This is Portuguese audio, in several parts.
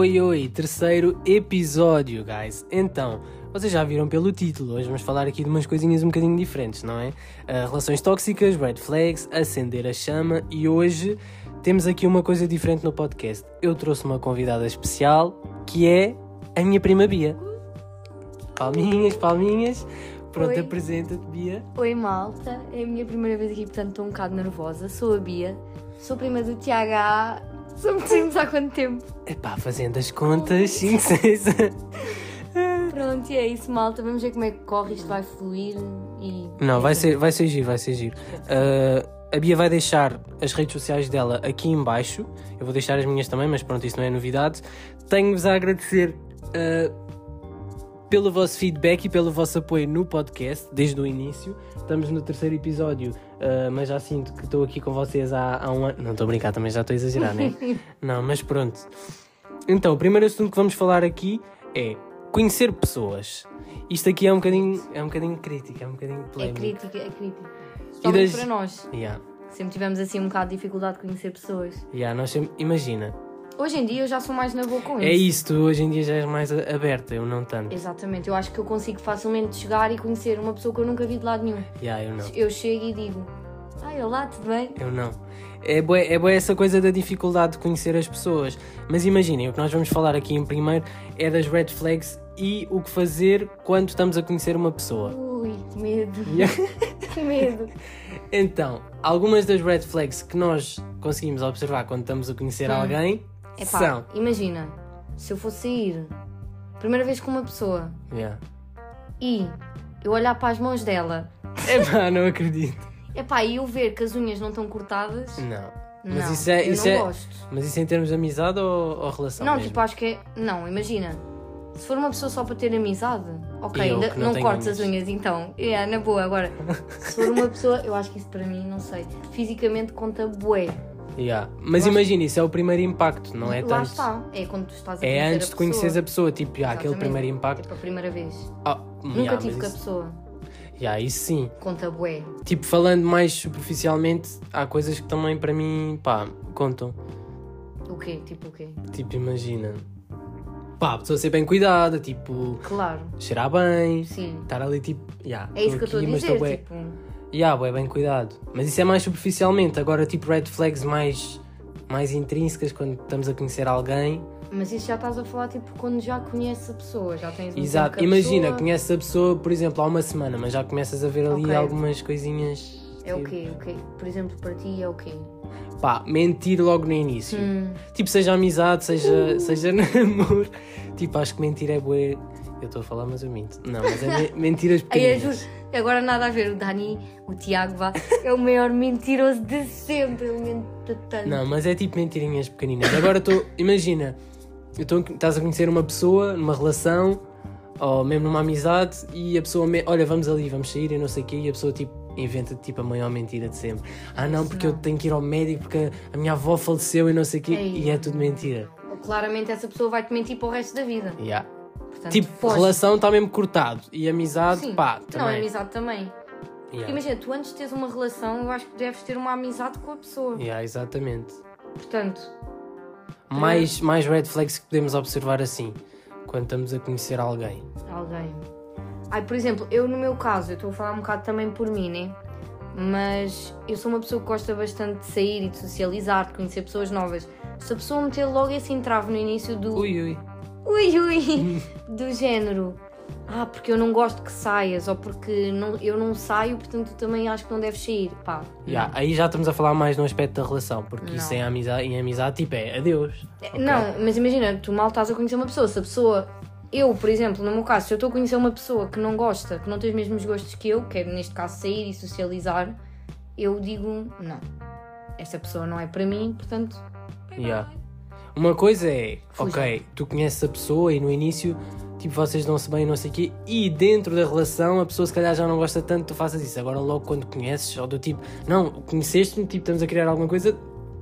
Oi, oi, terceiro episódio, guys. Então, vocês já viram pelo título, hoje vamos falar aqui de umas coisinhas um bocadinho diferentes, não é? Uh, relações tóxicas, red flags, acender a chama e hoje temos aqui uma coisa diferente no podcast. Eu trouxe uma convidada especial que é a minha prima Bia. Palminhas, palminhas. Pronto, Oi. apresenta-te, Bia. Oi malta, é a minha primeira vez aqui, portanto estou um bocado nervosa. Sou a Bia, sou prima do Tiago Somos há quanto tempo? Epá, fazendo as contas, 5, 6. Pronto, e é isso malta, vamos ver como é que corre, isto vai fluir e... Não, vai ser, vai ser giro, vai ser giro. Uh, a Bia vai deixar as redes sociais dela aqui em baixo. Eu vou deixar as minhas também, mas pronto, isso não é novidade. Tenho-vos a agradecer uh, pelo vosso feedback e pelo vosso apoio no podcast, desde o início. Estamos no terceiro episódio, uh, mas já sinto que estou aqui com vocês há, há um ano. Não estou a brincar, também já estou a exagerar, né? não, mas pronto. Então, o primeiro assunto que vamos falar aqui é conhecer pessoas. Isto aqui é um bocadinho, é um bocadinho crítico, é um bocadinho É polémico. crítica, é crítica. Especialmente das- para nós, Yeah. sempre tivemos assim um bocado de dificuldade de conhecer pessoas. Yeah, nós sempre- imagina, Hoje em dia eu já sou mais na boa com isso. é isso, tu hoje em dia já és mais aberta, eu não tanto. Exatamente, eu acho que eu consigo facilmente chegar e conhecer uma pessoa que eu nunca vi de lado nenhum. Yeah, eu não, Eu chego e digo, ai olá, tudo bem? eu não. É boa, é boa essa coisa da dificuldade de conhecer as pessoas. Mas imaginem, o que nós vamos falar aqui em primeiro é das red flags e o que fazer quando estamos a conhecer uma pessoa. Ui, que medo, Yeah. que medo. Então, algumas das red flags que nós conseguimos observar quando estamos a conhecer Hum. alguém Epá, são. imagina, se eu fosse sair primeira vez com uma pessoa Yeah. e eu olhar para as mãos dela, Epá, não acredito. epá, e eu ver que as unhas não estão cortadas, Não. Mas não, isso é. eu Isso não é gosto. mas isso é em termos de amizade ou, ou relação? Não, mesmo? tipo, acho que é. Não, imagina. Se for uma pessoa só para ter amizade, ok, eu ainda que não não, tenho cortes as unhas. unhas então. É, na boa. Agora, se for uma pessoa, eu acho que isso para mim, não sei. Fisicamente conta bué. Yeah. Mas imagina, isso é o primeiro impacto, não é Lá tanto. está. É quando tu estás a É conhecer antes a de conheceres a pessoa, tipo, yeah, aquele Exatamente. primeiro impacto. Tipo, a primeira vez. Ah, Nunca yeah, tive mas com a isso, pessoa. yeah, isso sim. Conta bué. Tipo, falando mais superficialmente, há coisas que também para mim, pá, contam. O quê? Tipo o quê? Tipo, imagina. Pá, a pessoa ser bem cuidada, tipo, Claro. cheirar bem, Sim. estar ali tipo, yeah, É isso que eu estou a aqui, mas dizer. bué- Tipo, Yeah, bué, bem cuidado. Mas isso é mais superficialmente. Agora, tipo, red flags mais, mais intrínsecas quando estamos a conhecer alguém. mas isso já estás a falar tipo quando já conheces a pessoa. Já tens um Exato. Imagina, pessoa. conheces a pessoa, por exemplo, há uma semana, mas já começas a ver ali Ok. algumas coisinhas. É o tipo, quê? O quê? Por exemplo, para ti é o quê? Pá, mentir logo no início. Hum. Tipo, seja amizade, seja, seja namoro. Tipo, acho que mentir é bué. Eu estou a falar, mas eu minto. Não, mas é me- mentiras eu pequenas. Agora nada a ver. O Dani, o Tiago, vá, é o maior mentiroso de sempre. Ele mente tanto. Não, mas é tipo mentirinhas pequeninas. Agora estou. Imagina, eu tô, estás a conhecer uma pessoa numa relação ou mesmo numa amizade e a pessoa. Me, Olha, vamos ali, vamos sair e não sei o quê. E a pessoa tipo inventa tipo a maior mentira de sempre. Ah, não, porque eu não. tenho que ir ao médico porque a minha avó faleceu e não sei o quê. Ei. E é tudo mentira. Claramente essa pessoa vai te mentir para o resto da vida. Yeah. Portanto, Tipo, relação está mesmo cortado. E amizade, Sim. pá, Não, também. amizade também. Porque Yeah. imagina, tu antes de teres uma relação, eu acho que deves ter uma amizade com a pessoa. Yeah, exatamente. Portanto, Mais, mais red flags que podemos observar assim, quando estamos a conhecer alguém. alguém. Ai, por exemplo, eu no meu caso, eu estou a falar um bocado também por mim, né? Mas eu sou uma pessoa que gosta bastante de sair e de socializar, de conhecer pessoas novas. Se a pessoa meter logo esse entrave no início do Ui, ui. Ui ui do género ah, porque eu não gosto que saias ou porque não, eu não saio, portanto também acho que não deves sair. Pá, Yeah, aí já estamos a falar mais no aspecto da relação, porque isso Não. em amizade, em amizade tipo é adeus. Ok. Não, mas imagina, tu mal estás a conhecer uma pessoa. Se a pessoa, eu, por exemplo, no meu caso, se eu estou a conhecer uma pessoa que não gosta, que não tem os mesmos gostos que eu, que é neste caso sair e socializar, eu digo não. Essa pessoa não é para mim, portanto. Yeah. Uma coisa é, Fuja. ok, tu conheces a pessoa e no início, tipo, vocês dão-se bem, não sei o quê, e dentro da relação a pessoa se calhar já não gosta tanto, tu faças isso. Agora logo quando conheces, ou do tipo, não, conheceste-me, tipo, estamos a criar alguma coisa,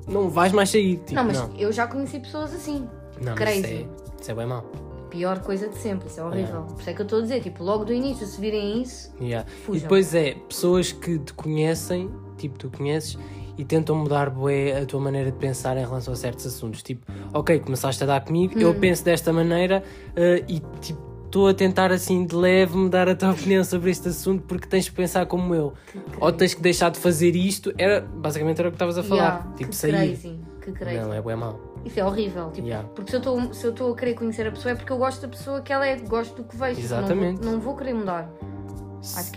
não vais mais sair. Tipo, não, mas não. eu já conheci pessoas assim. Não, mas isso crazy. é, isso é bem mau. Pior coisa de sempre, isso é horrível. Por isso é que eu estou a dizer, tipo, logo do início, se virem isso, Yeah. E depois é pessoas que te conhecem, tipo, tu conheces, e tentam mudar bué a tua maneira de pensar em relação a certos assuntos. Tipo, ok, começaste a dar comigo, eu penso desta maneira eh, e tipo, estou a tentar assim de leve mudar a tua opinião sobre este assunto porque tens que pensar como eu. Ou tens que deixar de fazer isto. Era, basicamente era o que estavas a falar. Yeah, tipo, que sair. crazy, que crazy. Não, é bué mau. Isso é horrível. Tipo, Yeah. Porque se eu estou- se eu estou a querer conhecer a pessoa é porque eu gosto da pessoa que ela é, gosto do que vejo. Exatamente. Não não vou querer mudar.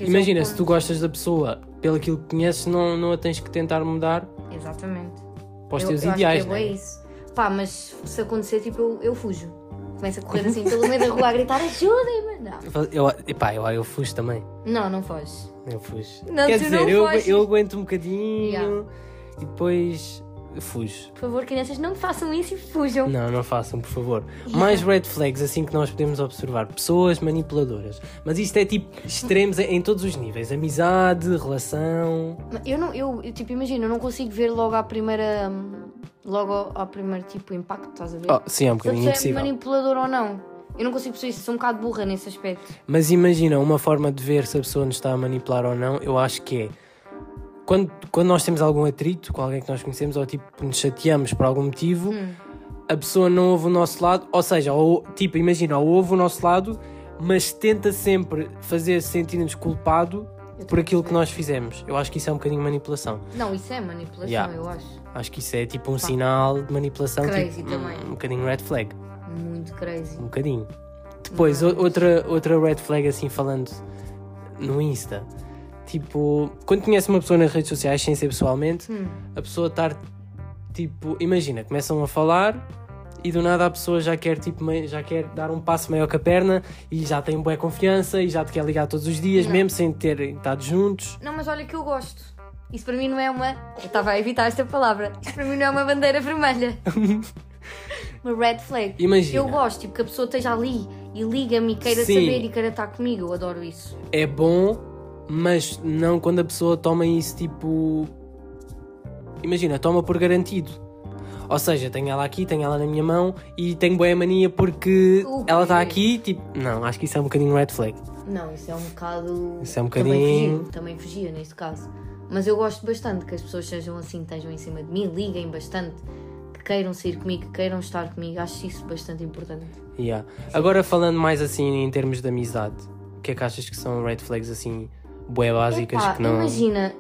Imagina, é o se tu gostas da pessoa pelo aquilo que conheces, não, não a tens que tentar mudar Exatamente. para os eu, teus eu ideais, acho que é é? bué isso. Pá, mas se acontecer, tipo, eu, eu fujo. Começo a correr assim pelo meio da rua a gritar ajudem-me. Não. Eu, epá, eu, eu fujo também. Não, não foge. Eu fujo. Não, Quer dizer, eu, foges. eu aguento um bocadinho Yeah. e depois fujo. Por favor, crianças, não façam isso e fujam. Não, não façam, por favor. Mais red flags, assim que nós podemos observar. Pessoas manipuladoras. Mas isto é tipo extremos em, todos os níveis: amizade, relação. Eu não, eu, eu, tipo, imagina, eu não consigo ver logo à primeira. hum, Logo ao, primeiro tipo impacto, estás a ver? Oh, sim, é um Se bocadinho pessoa é manipulador ou não. Eu não consigo perceber isso, sou um bocado burra nesse aspecto. Mas imagina, uma forma de ver se a pessoa nos está a manipular ou não, eu acho que é quando, quando nós temos algum atrito com alguém que nós conhecemos ou tipo nos chateamos por algum motivo, Hum. a pessoa não ouve o nosso lado, ou seja, ou, tipo, imagina, ou ouve o nosso lado, mas tenta sempre fazer sentir-nos culpado por aquilo que nós fizemos. Eu acho que isso é um bocadinho manipulação. Não, isso é manipulação, Yeah. eu acho. Acho que isso é tipo um sinal de manipulação, Crazy tipo, também. um, um bocadinho red flag. Muito crazy. Um bocadinho. Depois, Mas- o- outra, outra red flag, assim, falando no Insta. Tipo, quando conhece uma pessoa nas redes sociais, sem ser pessoalmente, Hum. a pessoa estar, tipo, imagina, começam a falar e do nada a pessoa já quer, tipo, já quer dar um passo maior que a perna e já tem boa confiança e já te quer ligar todos os dias, Não. mesmo sem terem estado juntos. Não, mas olha que eu gosto. Isso para mim não é uma. Eu estava a evitar esta palavra. Isso para mim não é uma bandeira vermelha. uma red flag. Imagina. Eu gosto, tipo, que a pessoa esteja ali e liga-me e queira Sim. saber e queira estar comigo. Eu adoro isso. É bom, mas não quando a pessoa toma isso, tipo. Imagina, toma por garantido. Ou seja, tenho ela aqui, tenho ela na minha mão e tenho boa mania porque ela está aqui, tipo. Não, acho que isso é um bocadinho red flag. Não, isso é um bocado. Isso é um Também bocadinho- fugia, também fugia neste caso. Mas eu gosto bastante que as pessoas sejam assim, estejam em cima de mim, liguem bastante, que queiram sair comigo, que queiram estar comigo. Acho isso bastante importante. Yeah. Agora falando mais assim em termos de amizade, o que é que achas que são red flags assim, bué básicas Epá, que não. Imagina,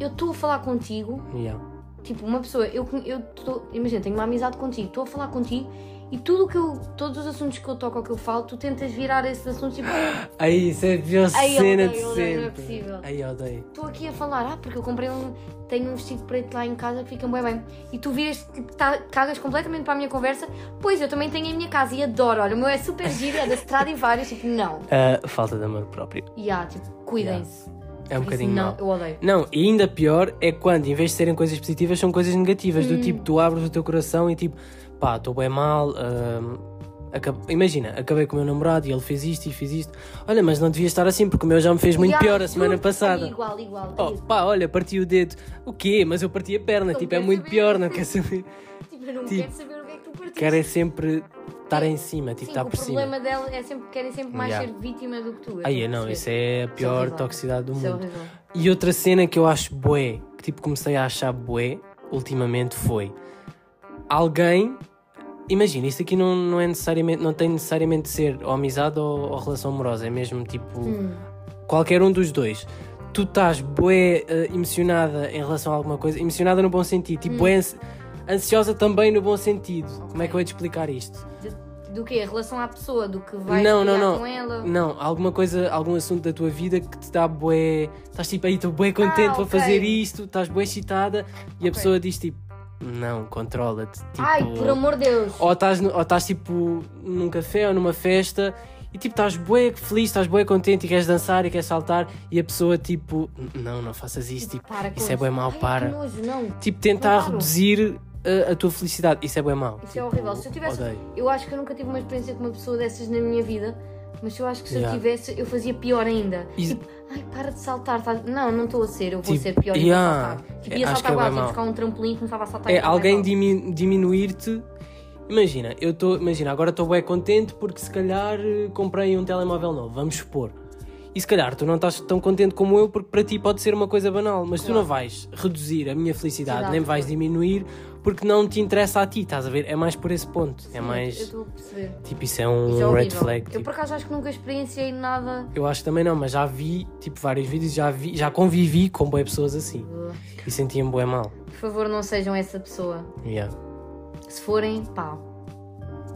eu estou a falar contigo, Yeah. tipo, uma pessoa, eu, eu tô, imagina, tenho uma amizade contigo, estou a falar contigo e tudo que eu, todos os assuntos que eu toco ou que eu falo, tu tentas virar esses assuntos tipo, Aí, isso é a pior Ai, cena odeio, de odeio, não é sempre. possível. Aí, odeio. estou aqui a falar, ah, porque eu comprei um, tenho um vestido preto lá em casa que fica bem bem. E tu viras, tipo, tá, cagas completamente para a minha conversa, pois eu também tenho em minha casa e adoro, olha, o meu é super giro, é da Stradivarius, tipo, não. Ah, falta de amor próprio. E há, tipo, cuidem-se. É um Por bocadinho Não, mau. eu odeio. Não, e ainda pior é quando, em vez de serem coisas positivas, são coisas negativas. Hum. Do tipo, tu abres o teu coração e tipo, pá, estou bem mal. acab- Imagina, acabei com o meu namorado e ele fez isto e fiz isto. Olha, mas não devia estar assim porque o meu já me fez muito E pior a semana passada. é Igual, igual. Oh, pá, olha, parti o dedo. O quê? Mas eu parti a perna. Não tipo, é quero muito saber. pior, não quer saber. Tipo, eu não Tipo, quero saber o que é que tu partiste. Quer é sempre estar em cima, tipo, Sim, estar o por cima. problema dela é sempre querem sempre mais Yeah. ser vítima do que tu. Aí, a não, isso é a pior horrível. toxicidade do é mundo. E outra cena que eu acho bué, que tipo comecei a achar bué ultimamente foi alguém. Imagina, isto aqui não, não é necessariamente, não tem necessariamente de ser ou amizade ou, ou relação amorosa, é mesmo tipo Hum. qualquer um dos dois. Tu estás bué eh, emocionada em relação a alguma coisa, emocionada no bom sentido, tipo Hum. ansiosa também no bom sentido. Como é que eu ia te explicar isto? De- do quê? Em relação à pessoa, do que vai não, não, não. com ela? Não, alguma coisa, algum assunto da tua vida que te dá bué. Estás tipo aí, estou bué contente Ah, para ok. fazer isto, estás bué excitada e a Ok. pessoa diz tipo, não, controla-te. Tipo, Ai, por amor de Deus. Ou estás, ou estás tipo num café ou numa festa e tipo estás bué feliz, estás bué contente e queres dançar e queres saltar e a pessoa tipo, não, não faças isso, tipo, Para isso é bué mau, Ai, para. Nojo, não. Tipo, tentar paro. reduzir a, a tua felicidade, isso é bué mau. Isso é Tipo, horrível. Se eu tivesse. odeio. Eu acho que eu nunca tive uma experiência com uma pessoa dessas na minha vida. Mas eu acho que se Yeah. eu tivesse, eu fazia pior ainda. Is- Tipo, ai, para de saltar. tá- Não, não estou a ser, eu vou Tipo, ser pior e yeah. vou saltar. Tipo, ia que saltar é igual, bué ia buscar um trampolim e começava a saltar. É alguém igual. dimi- diminuir-te. Imagina, eu estou, imagina, agora estou bem contente porque se calhar eh, comprei um telemóvel novo, vamos supor. E se calhar tu não estás tão contente como eu, porque para ti pode ser uma coisa banal, mas tu Claro. não vais reduzir a minha felicidade, Felicidade, nem vais diminuir, porque não te interessa a ti, estás a ver? É mais por esse ponto. é Eu mais. estou a perceber. Tipo, isso é um Isso é red flag. Eu tipo. por acaso acho que nunca experienciei nada. Eu acho que também não, mas já vi, tipo, vários vídeos, já vi, já convivi com boas pessoas assim. Uh, E sentia-me bué mal. Por favor, não sejam essa pessoa. Yeah, Se forem, pá,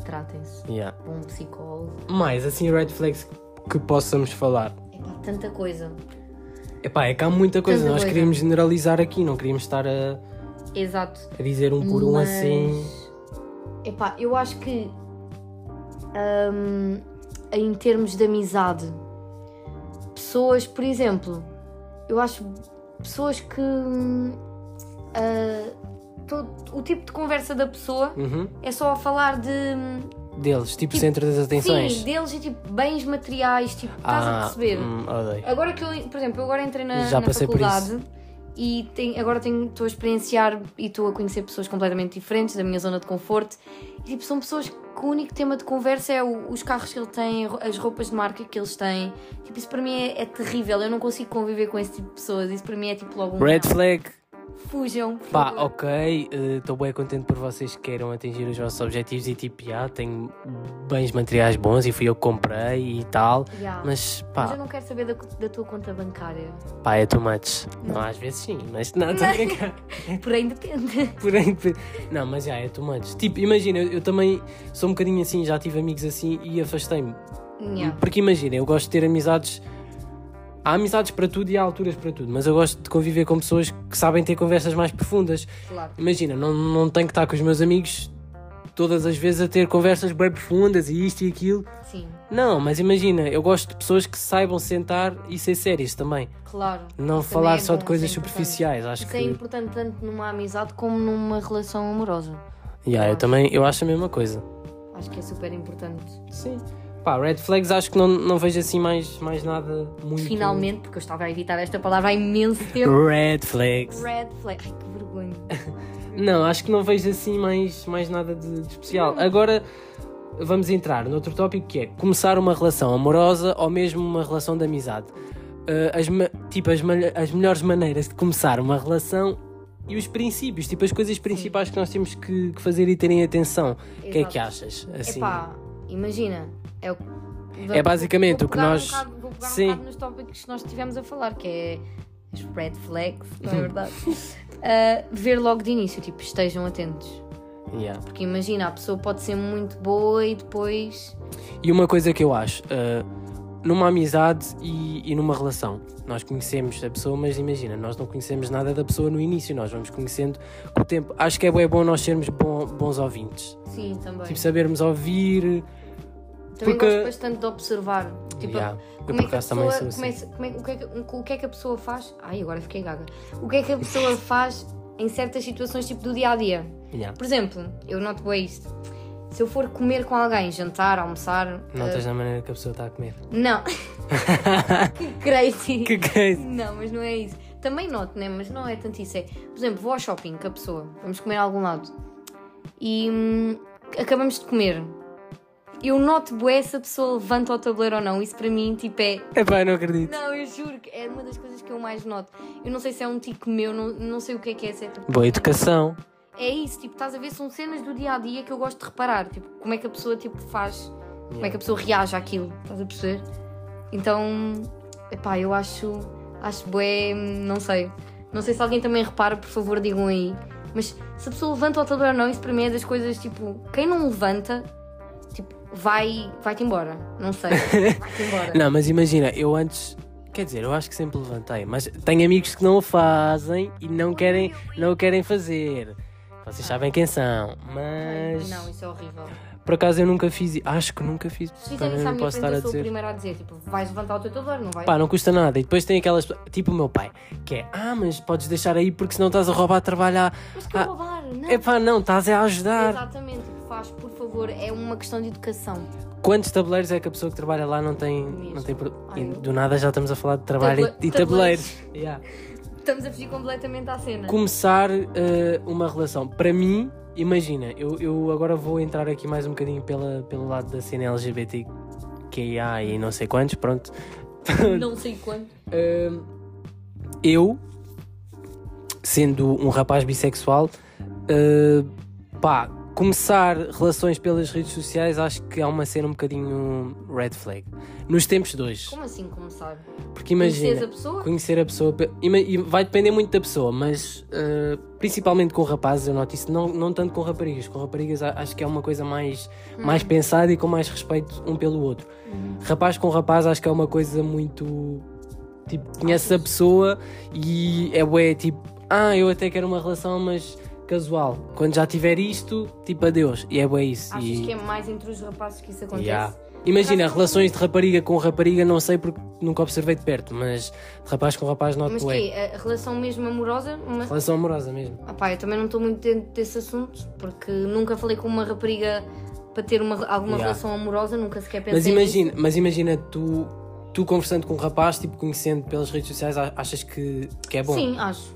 tratem-se. yeah. Um psicólogo. Mais, assim, red flags que possamos falar. É pá, tanta coisa. Epá, é que há muita coisa, Tanta nós coisa. queríamos generalizar aqui, não queríamos estar a, Exato. a dizer um por um Mas, assim. Epá, eu acho que hum, em termos de amizade, pessoas, por exemplo, eu acho pessoas que ah, todo- o tipo de conversa da pessoa Uhum. é só a falar de hum, Deles, tipo, Tipo, centro das atenções. sim, deles e tipo bens materiais, tipo, estás a perceber? hum. Agora que eu, por exemplo, eu agora entrei na, Já na faculdade e tenho- agora estou a experienciar e estou a conhecer pessoas completamente diferentes da minha zona de conforto. E tipo, são pessoas que o único tema de conversa é o- os carros que ele tem, as roupas de marca que eles têm. Tipo, isso para mim é, é terrível. Eu não consigo conviver com esse tipo de pessoas. Isso para mim é tipo logo um. Red flag. Fujam. Pá, favor. ok, estou bem contente por vocês que queiram atingir os vossos objetivos e tipo, já, tenho bens materiais bons e fui eu que comprei e tal. Yeah. Mas Mas pá, eu não quero saber da, da tua conta bancária. pá, é too much. Não, às vezes sim, mas não, estou a brincar. Porém, depende. Porém, não, mas já é too much. Tipo, imagina, eu, eu também sou um bocadinho assim, já tive amigos assim e afastei-me. Yeah. Porque imagina, eu gosto de ter amizades. Há amizades para tudo e há alturas para tudo, mas eu gosto de conviver com pessoas que sabem ter conversas mais profundas. Claro. Imagina, não, não tenho que estar com os meus amigos todas as vezes a ter conversas bem profundas e isto e aquilo. Sim, Não, mas imagina, eu gosto de pessoas que saibam sentar e ser sérias também. claro. Não Isso falar é só de bom, coisas isso é superficiais. Acho Isso que. é importante tanto numa amizade como numa relação amorosa. Yeah, eu também eu acho a mesma coisa. Acho que é super importante. Sim. Pá, red flags acho que não, não vejo assim mais, mais nada muito. Finalmente, porque eu estava a evitar esta palavra há imenso tempo. Red flags. Red flag. Ai, que vergonha. Não, acho que não vejo assim mais, mais nada de, de especial. Agora vamos entrar noutro tópico que é começar uma relação amorosa ou mesmo uma relação de amizade. Uh, as, tipo, as, as melhores maneiras de começar uma relação e os princípios, tipo as coisas principais que nós temos que, que fazer e terem atenção. O que é que achas? Assim, Epá, imagina. É, o... É basicamente vou o que nós- Um bocado, vou pegar Sim. um bocado nos tópicos que nós estivemos a falar, que é as red flags, não é verdade? Ah, ver logo de início, tipo, estejam atentos. yeah. Porque imagina, a pessoa pode ser muito boa e depois. E uma coisa que eu acho, uh, numa amizade e, e numa relação, nós conhecemos a pessoa, mas imagina, nós não conhecemos nada da pessoa no início, nós vamos conhecendo com o tempo. Acho que é bué bom nós sermos bom- bons ouvintes. Sim, também. Tipo, sabermos ouvir. Também porque- gosto bastante de observar. Tipo, Yeah, como é que a pessoa. assim. como é que- como é- o, que é que, o que é que a pessoa faz? Ai, agora fiquei gaga. O que é que a pessoa faz em certas situações, tipo do dia a dia? Yeah. Por exemplo, eu noto bem isto. Se eu for comer com alguém, jantar, almoçar. Não estás na maneira que a pessoa está a comer. Não. que crazy. que crazy. Não, mas não é isso. Também noto, né? Mas não é tanto isso. É, por exemplo, vou ao shopping com a pessoa, vamos comer a algum lado e hum, acabamos de comer. Eu noto bué se a pessoa levanta o tabuleiro ou não. Isso para mim, tipo, é. Epá, eu não acredito. Não, eu juro que é uma das coisas que eu mais noto. Eu não sei se é um tico meu, não, não sei o que é que é. Se é tipo, Boa educação. É isso, tipo, estás a ver? São cenas do dia a dia que eu gosto de reparar. Tipo, como é que a pessoa tipo, faz. Como é que a pessoa reage àquilo. Estás a perceber? Então, epá, eu acho. Acho bué. Não sei. Não sei se alguém também repara, por favor, digam aí. Mas se a pessoa levanta o tabuleiro ou não, isso para mim é das coisas tipo. Quem não levanta, vai. Vai-te embora. Não sei. Vai-te embora. Não, mas imagina, eu antes. Quer dizer, eu acho que sempre levantei, mas tenho amigos que não o fazem e não querem, não o querem fazer. Vocês sabem quem são, mas. Não, isso é horrível. Por acaso eu nunca fiz. Acho que nunca fiz. Se fizerem isso à minha frente, a eu sou o primeiro a dizer, tipo, vais levantar o teu tabuleiro, não vai? Pá, não custa nada. E depois tem aquelas. Tipo o meu pai, que é. Ah, mas podes deixar aí porque senão estás a roubar trabalhar. Mas que Ah, roubar, não. É pá, não, estás a ajudar. Exatamente, faz, por favor, é uma questão de educação. Quantos tabuleiros é que a pessoa que trabalha lá não tem. Mesmo. Não tem Ai, do nada já estamos a falar de trabalho e, e tabuleiros. Yeah. Estamos a fugir completamente à cena. Começar eh, uma relação. Para mim, imagina, eu, eu agora vou entrar aqui mais um bocadinho pela, pelo lado da cena LGBT, que é e não sei quantos, pronto. não sei quando. Hum, eu, sendo um rapaz bissexual, uh, pá, começar relações pelas redes sociais acho que é uma cena um bocadinho red flag. Nos tempos de hoje. Como assim começar? Porque imagina. Conheces a pessoa? Conhecer a pessoa. e vai depender muito da pessoa, mas uh, principalmente com rapazes, eu noto isso, não, não tanto com raparigas. Com raparigas acho que é uma coisa mais, mais pensada e com mais respeito um pelo outro. Rapaz com rapaz acho que é uma coisa muito. Tipo, conheces a pessoa e é bué, tipo, ah, eu até quero uma relação, mas casual. Quando já tiver isto, tipo, adeus. E é bué isso. Achas e... que é mais entre os rapazes que isso acontece? Yeah. Imagina, relações de rapariga com rapariga, não sei porque nunca observei de perto, mas de rapaz com rapaz noto Mas que A relação mesmo amorosa? Uma... Relação amorosa mesmo. Ah pá, eu também não estou muito dentro desse assunto, porque nunca falei com uma rapariga para ter uma, alguma Yeah. relação amorosa, nunca sequer pensei Mas imagina, nisso. mas imagina tu, tu conversando com um rapaz, tipo conhecendo pelas redes sociais, achas que, que é bom? Sim, acho.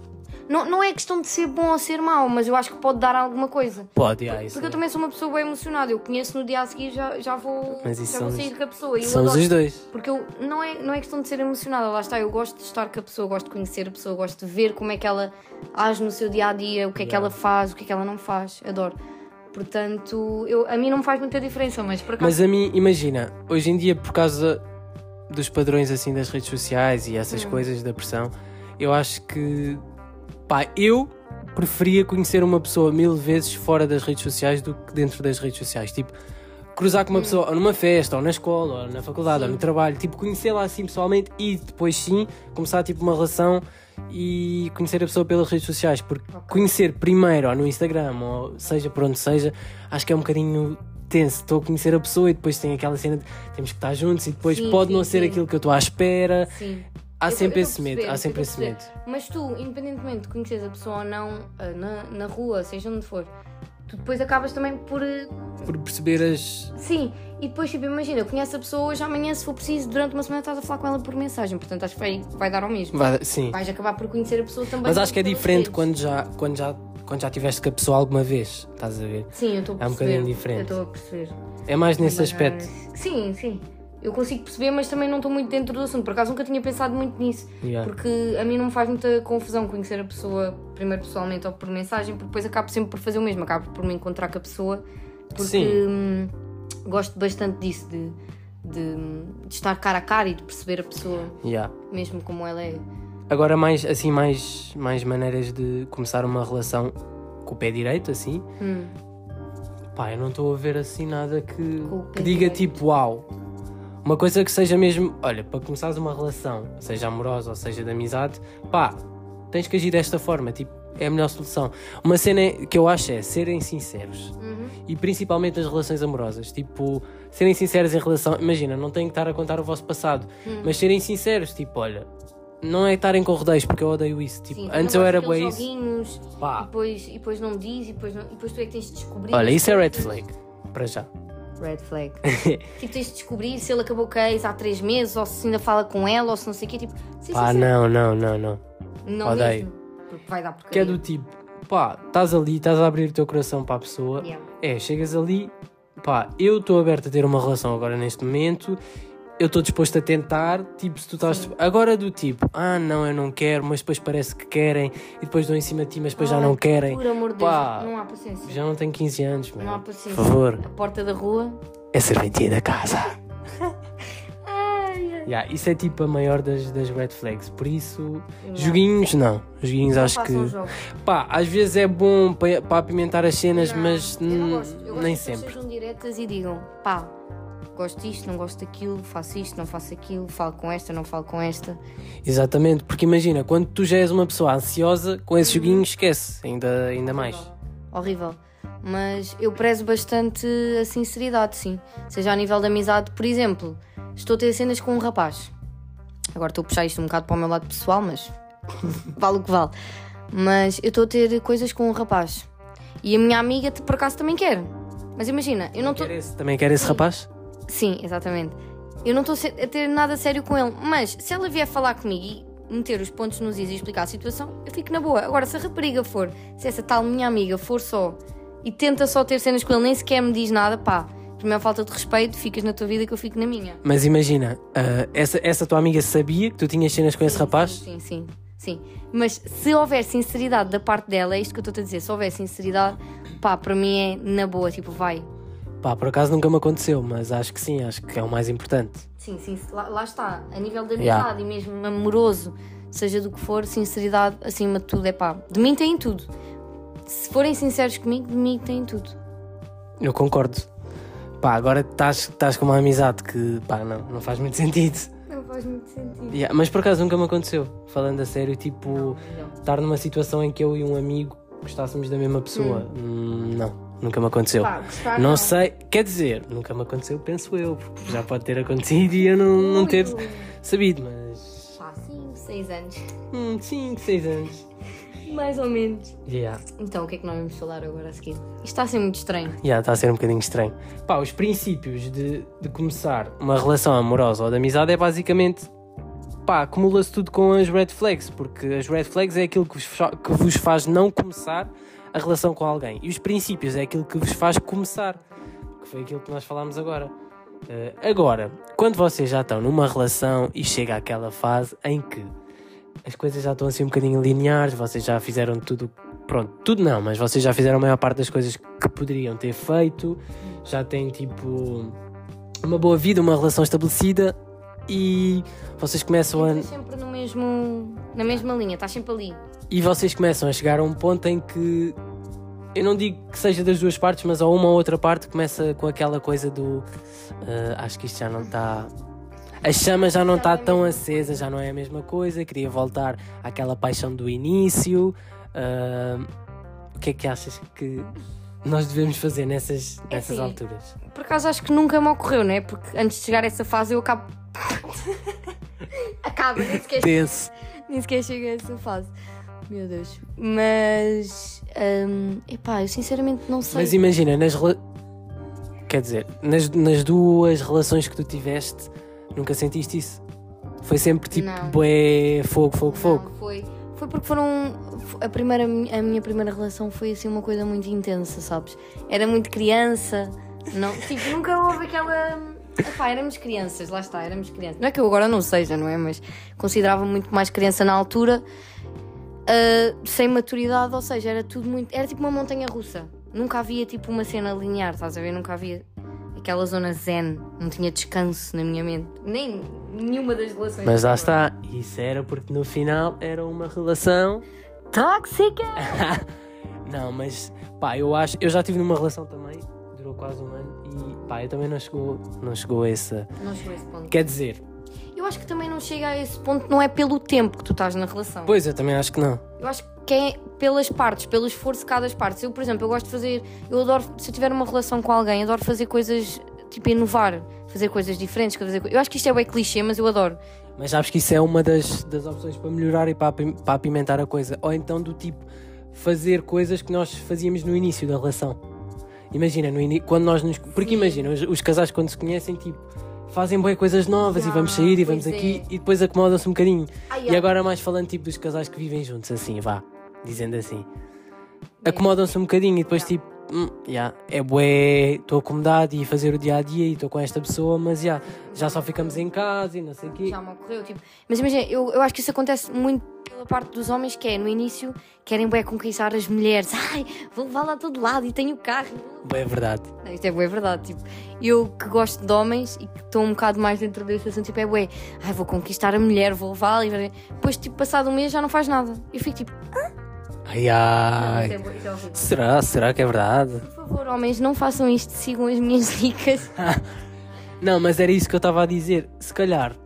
Não, não é questão de ser bom ou ser mau, mas eu acho que pode dar alguma coisa. Pode, yeah, isso Porque eu é. também sou uma pessoa bem emocionada. Eu conheço no dia a seguir já, já vou, Mas isso já vou sair com a pessoa. E eu Somos os dois. Porque eu, não, é, não é questão de ser emocionada, lá está. Eu gosto de estar com a pessoa, gosto de conhecer a pessoa, gosto de ver como é que ela age no seu dia a dia, o que é que Yeah. ela faz, o que é que ela não faz. Adoro. Portanto, eu, a mim não me faz muita diferença, mas por acaso. Mas a mim, imagina, hoje em dia, por causa dos padrões assim das redes sociais e essas Hum. coisas da pressão, eu acho que pá, eu preferia conhecer uma pessoa mil vezes fora das redes sociais do que dentro das redes sociais. Tipo, cruzar com uma pessoa ou numa festa, ou na escola, ou na faculdade. Sim. ou no trabalho, tipo, conhecê-la assim pessoalmente e depois sim começar tipo uma relação e conhecer a pessoa pelas redes sociais. Porque conhecer primeiro ou no Instagram, ou seja por onde seja, acho que é um bocadinho tenso. Estou a conhecer a pessoa e depois tem aquela cena de temos que estar juntos e depois Sim, pode sim, não ser aquilo que eu estou à espera. Sim. Há Eu sempre eu esse medo, perceber, há eu sempre esse medo. perceber. Mas tu, independentemente de conheceres a pessoa ou não, ah, na, na rua, seja onde for, tu depois acabas também por. eh, Por perceber as. Sim, e depois, tipo, imagina, conheces a pessoa hoje, amanhã, se for preciso, durante uma semana estás a falar com ela por mensagem, portanto acho que vai, vai dar ao mesmo. Vai- sim. Vais acabar por conhecer a pessoa também. Mas acho que é diferente redes. quando já, quando, já, quando já tiveste com a pessoa alguma vez. Estás a ver? Sim, eu estou a É um perceber. bocadinho diferente. Eu estou a perceber. É mais nesse Mas, aspecto. Sim, sim. Eu consigo perceber, mas também não estou muito dentro do assunto. Por acaso nunca tinha pensado muito nisso. Yeah. Porque a mim não me faz muita confusão conhecer a pessoa primeiro pessoalmente ou por mensagem, porque depois acabo sempre por fazer o mesmo, acabo por me encontrar com a pessoa, porque Sim. hum, gosto bastante disso, de, de, de estar cara a cara e de perceber a pessoa Yeah. mesmo como ela é. Agora mais assim mais mais maneiras de começar uma relação com o pé direito assim. Hum. Pá, eu não estou a ver assim nada que, que diga direito. tipo uau. Uma coisa que seja mesmo, olha, para começares uma relação, seja amorosa ou seja de amizade, pá, tens que agir desta forma, tipo, é a melhor solução. Uma cena que eu acho é serem sinceros. Uhum. E principalmente nas relações amorosas, tipo, serem sinceros em relação, imagina, não têm que estar a contar o vosso passado, Hum. mas serem sinceros, tipo, olha, não é estarem com rodeios, porque eu odeio isso. Tipo, Sim, antes eu era boa isso. e depois, e depois não diz, e depois, não- e depois tu é que tens de descobrir. olha, isso é red flag, para já. Red flag. tipo, tens de descobrir se ele acabou com a ex há três meses, ou se ainda fala com ela, ou se não sei o quê. Tipo, sim, Pá, sim, sim. não, não, não, não. Não odeio. mesmo. Porque vai dar Que é porcaria. do tipo, pá, estás ali, estás a abrir o teu coração para a pessoa. Yeah. É, chegas ali, pá, eu estou aberto a ter uma relação agora neste momento, eu estou disposto a tentar, tipo, se tu estás. Agora do tipo, ah, não, eu não quero, mas depois parece que querem, e depois dão em cima de ti, mas depois já Ai, não querem. Por amor de Deus, Pá. não há paciência. Já não tenho 15 anos, Não há mano. paciência. Por favor, A porta da rua. é serventia da casa. Ai. Yeah, isso é tipo a maior das, das red flags, por isso, Não. joguinhos não. Joguinhos Não acho que. Pá, às vezes é bom para, apimentar as cenas, Não, mas eu não gosto. Eu gosto nem que sempre. sejam diretas e digam, pá, gosto disto, não gosto daquilo, faço isto, não faço aquilo, falo com esta, não falo com esta. Exatamente, porque imagina, quando tu já és uma pessoa ansiosa, com esse joguinho esquece, ainda, ainda mais. Horrível. Mas eu prezo bastante a sinceridade, sim. Seja a nível de amizade, por exemplo, estou a ter cenas com um rapaz. Agora estou a puxar isto um bocado para o meu lado pessoal, mas vale o que vale. Mas eu estou a ter coisas com um rapaz. E a minha amiga, por acaso, também quer. Mas imagina, eu não estou. Também quer esse rapaz? Sim, exatamente. Eu não estou a ter nada sério com ele, mas se ela vier falar comigo e meter os pontos nos is e explicar a situação, eu fico na boa. Agora, se a rapariga for, se essa tal minha amiga for só e tenta só ter cenas com ele, nem sequer me diz nada, pá, por minha falta de respeito, ficas na tua vida que eu fico na minha. Mas imagina, ah, essa, essa tua amiga sabia que tu tinhas cenas com esse Sim, rapaz? Sim, sim, sim, sim. Mas se houver sinceridade da parte dela, é isto que eu estou a dizer, se houver sinceridade, pá, para mim é na boa, tipo, vai. Pá, por acaso nunca me aconteceu, mas acho que sim, acho que é o mais importante. Sim, sim, lá, lá está. A nível de amizade Yeah. e mesmo amoroso, seja do que for, sinceridade acima de tudo é pá. De mim têm tudo. Se forem sinceros comigo, de mim têm tudo. Eu concordo. Pá, agora estás estás com uma amizade que, pá, não, não faz muito sentido. Não faz muito sentido. Yeah, mas por acaso nunca me aconteceu, falando a sério, tipo, estar numa situação em que eu e um amigo gostássemos da mesma pessoa. Hum, não, nunca me aconteceu. Pá, gostar não, não. sei, quer dizer, nunca me aconteceu, penso eu, porque já pode ter acontecido e eu não, não ter sabido, mas. Pá, 5, 6 anos. Hum, 5, 6 anos. Mais ou menos. Yeah. Então, o que é que nós vamos falar agora a seguir? Isto está a ser muito estranho. Já, está a ser um bocadinho estranho. Pá, os princípios de, de começar uma relação amorosa ou de amizade é basicamente. Pá, acumula-se tudo com as red flags, porque as red flags é aquilo que vos, que vos faz não começar a relação com alguém. E os princípios é aquilo que vos faz começar, que foi aquilo que nós falámos agora. Eh, agora, quando vocês já estão numa relação e chega aquela fase em que as coisas já estão assim um bocadinho lineares, vocês já fizeram tudo, pronto, tudo não, mas vocês já fizeram a maior parte das coisas que poderiam ter feito, já têm tipo uma boa vida, uma relação estabelecida e vocês começam a Estás sempre no mesmo, na mesma linha, estás sempre ali. E vocês começam a chegar a um ponto em que eu não digo que seja das duas partes, mas a uma ou outra parte começa com aquela coisa do "Ah, acho que isto já não está. A chama já não está tão acesa, já não é a mesma coisa. Queria voltar àquela paixão do início. Ah, o que é que achas que nós devemos fazer nessas, nessas assim, alturas? Por acaso acho que nunca me ocorreu, não é? Porque antes de chegar a essa fase eu acabo. Acaba, nem sequer, Tenso. nem sequer chego a essa fase. Meu Deus. Mas. hum, epá, eu sinceramente não sei. Mas imagina, nas quer dizer, nas, nas duas relações que tu tiveste, nunca sentiste isso? Foi sempre tipo, Não. bué, fogo, fogo, Não, fogo. foi, foi porque foram. A, primeira, a minha primeira relação foi assim uma coisa muito intensa, sabes? Era muito criança. Não, tipo, nunca houve aquela. Epá, éramos crianças, lá está, éramos crianças. Não é que eu agora não seja, não é? Mas considerava muito mais criança na altura, ah, sem maturidade, ou seja, era tudo muito. Era tipo uma montanha russa. Nunca havia tipo uma cena linear, estás a ver? Nunca havia aquela zona zen, não tinha descanso na minha mente. Nem nenhuma das relações. Mas lá está, isso era porque no final era uma relação. Tóxica! Não, mas pá, eu acho. Eu já estive numa relação também, durou quase um ano, e pá, eu também não chegou, não chegou a esse. Não chegou a esse ponto. Quer dizer, Eu acho que também não chega a esse ponto, não é pelo tempo que tu estás na relação. pois eu também acho que não. Eu acho que é pelas partes, pelo esforço de cada parte. Eu, por exemplo, eu gosto de fazer. Eu adoro, se eu tiver uma relação com alguém, adoro fazer coisas, tipo, inovar, fazer coisas diferentes. Fazer, eu acho que isto é bem clichê, mas eu adoro. Mas sabes que isso é uma das, das opções para melhorar e para, para apimentar a coisa. Ou então do tipo fazer coisas que nós fazíamos no início da relação. Imagina, no quando nós nos. Porque imagina, os, os casais quando se conhecem, tipo, fazem boas coisas novas e Ya, vamos sair e vamos é. aqui e depois acomodam-se um bocadinho. Ah, E agora mais falando tipo dos casais que vivem juntos, assim, vá, dizendo assim. Acomodam-se um bocadinho e depois tipo, hum, ya, é bué, estou acomodado e fazer o dia a dia e estou com esta pessoa, mas ya, já só ficamos em casa e não sei o quê. Já me ocorreu, tipo. Mas imagina, eu, eu acho que isso acontece muito pela parte dos homens, que é no início querem bem conquistar as mulheres. Ai, vou levá-la a todo lado e tenho carro. Bué, é verdade. Não, isto é bué verdade, tipo, eu que gosto de homens e que estou um bocado mais dentro desse assunto, tipo, é bué, ai, vou conquistar a mulher, vou levá-la e depois, tipo, passado um mês já não faz nada. Eu fico tipo, Ai não, ai. isto é bué- isto é horrível. Será? Será que é verdade? Por favor, homens, não façam isto, sigam as minhas dicas. Não, mas era isso que eu estava a dizer. Se calhar